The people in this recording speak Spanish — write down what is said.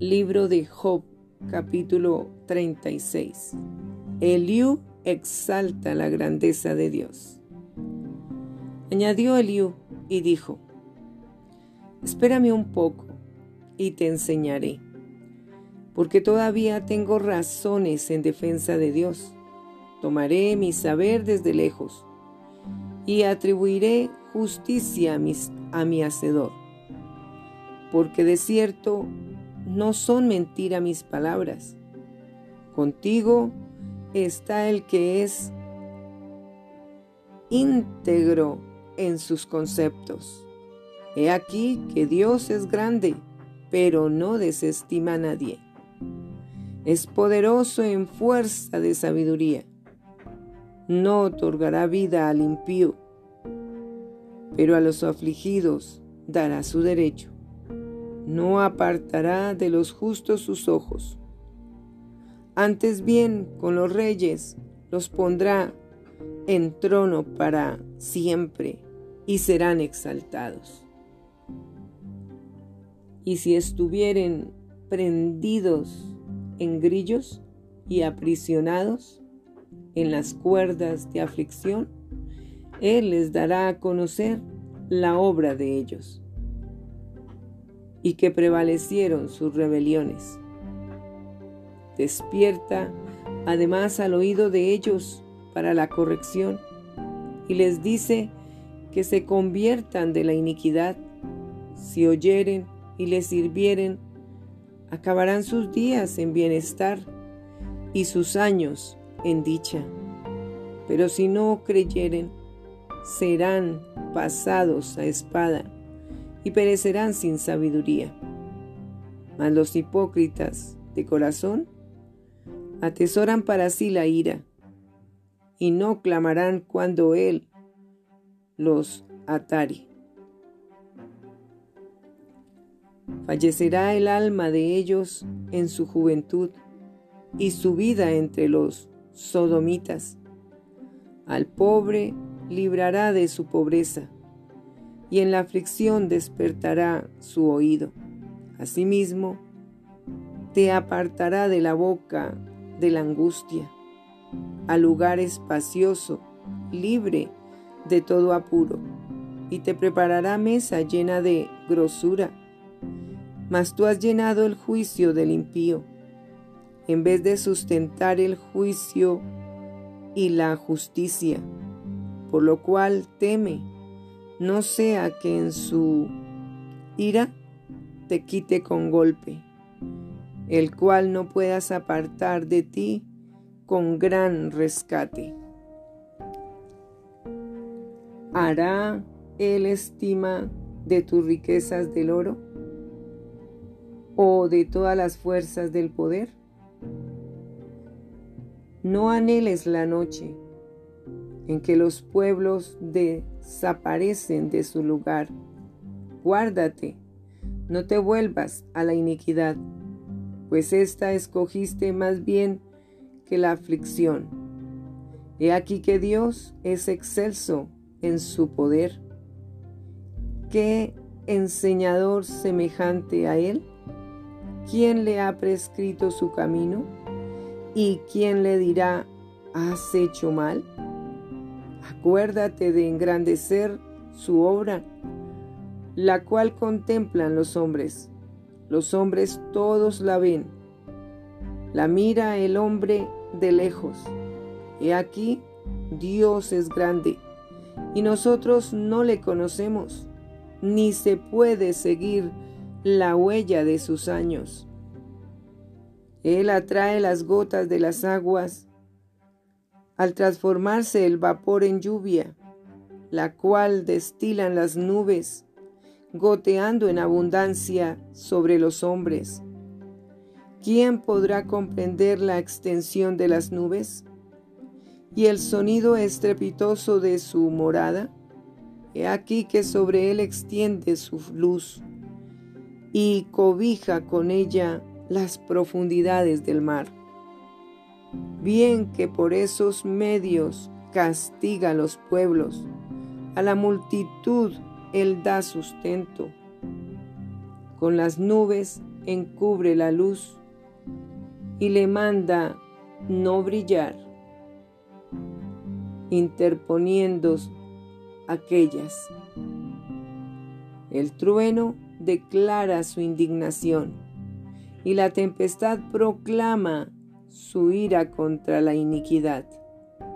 Libro de Job, capítulo 36. Eliú exalta la grandeza de Dios. Añadió Eliú y dijo, Espérame un poco y te enseñaré, porque todavía tengo razones en defensa de Dios. Tomaré mi saber desde lejos y atribuiré justicia a, mi hacedor, porque de cierto no son mentira mis palabras. Contigo está el que es íntegro en sus conceptos. He aquí que Dios es grande, pero no desestima a nadie. Es poderoso en fuerza de sabiduría. No otorgará vida al impío, pero a los afligidos dará su derecho no apartará de los justos sus ojos. Antes bien, con los reyes los pondrá en trono para siempre y serán exaltados. Y si estuvieren prendidos en grillos y aprisionados en las cuerdas de aflicción, Él les dará a conocer la obra de ellos y que prevalecieron sus rebeliones. Despierta además al oído de ellos para la corrección y les dice que se conviertan de la iniquidad. Si oyeren y les sirvieren, acabarán sus días en bienestar y sus años en dicha. Pero si no creyeren, serán pasados a espada y perecerán sin sabiduría. Mas los hipócritas de corazón atesoran para sí la ira y no clamarán cuando Él los atare. Fallecerá el alma de ellos en su juventud y su vida entre los sodomitas. Al pobre librará de su pobreza y en la aflicción despertará su oído. Asimismo, te apartará de la boca de la angustia, al lugar espacioso, libre de todo apuro, y te preparará mesa llena de grosura. Mas tú has llenado el juicio del impío, en vez de sustentar el juicio y la justicia, por lo cual teme no sea que en su ira te quite con golpe, el cual no puedas apartar de ti con gran rescate. ¿Hará él estima de tus riquezas del oro o de todas las fuerzas del poder? No anheles la noche en que los pueblos desaparecen de su lugar. Guárdate, no te vuelvas a la iniquidad, pues esta escogiste más bien que la aflicción. He aquí que Dios es excelso en su poder. ¿Qué enseñador semejante a Él? ¿Quién le ha prescrito su camino? ¿Y quién le dirá, has hecho mal? Acuérdate de engrandecer su obra, la cual contemplan los hombres. Los hombres todos la ven. La mira el hombre de lejos. He aquí, Dios es grande, y nosotros no le conocemos, ni se puede seguir la huella de sus años. Él atrae las gotas de las aguas al transformarse el vapor en lluvia, la cual destilan las nubes, goteando en abundancia sobre los hombres. ¿Quién podrá comprender la extensión de las nubes? ¿Y el sonido estrepitoso de su morada? He aquí que sobre él extiende su luz y cobija con ella las profundidades del mar. Bien que por esos medios castiga a los pueblos, a la multitud Él da sustento. Con las nubes encubre la luz y le manda no brillar, interponiendo aquellas. El trueno declara su indignación y la tempestad proclama su ira contra la iniquidad.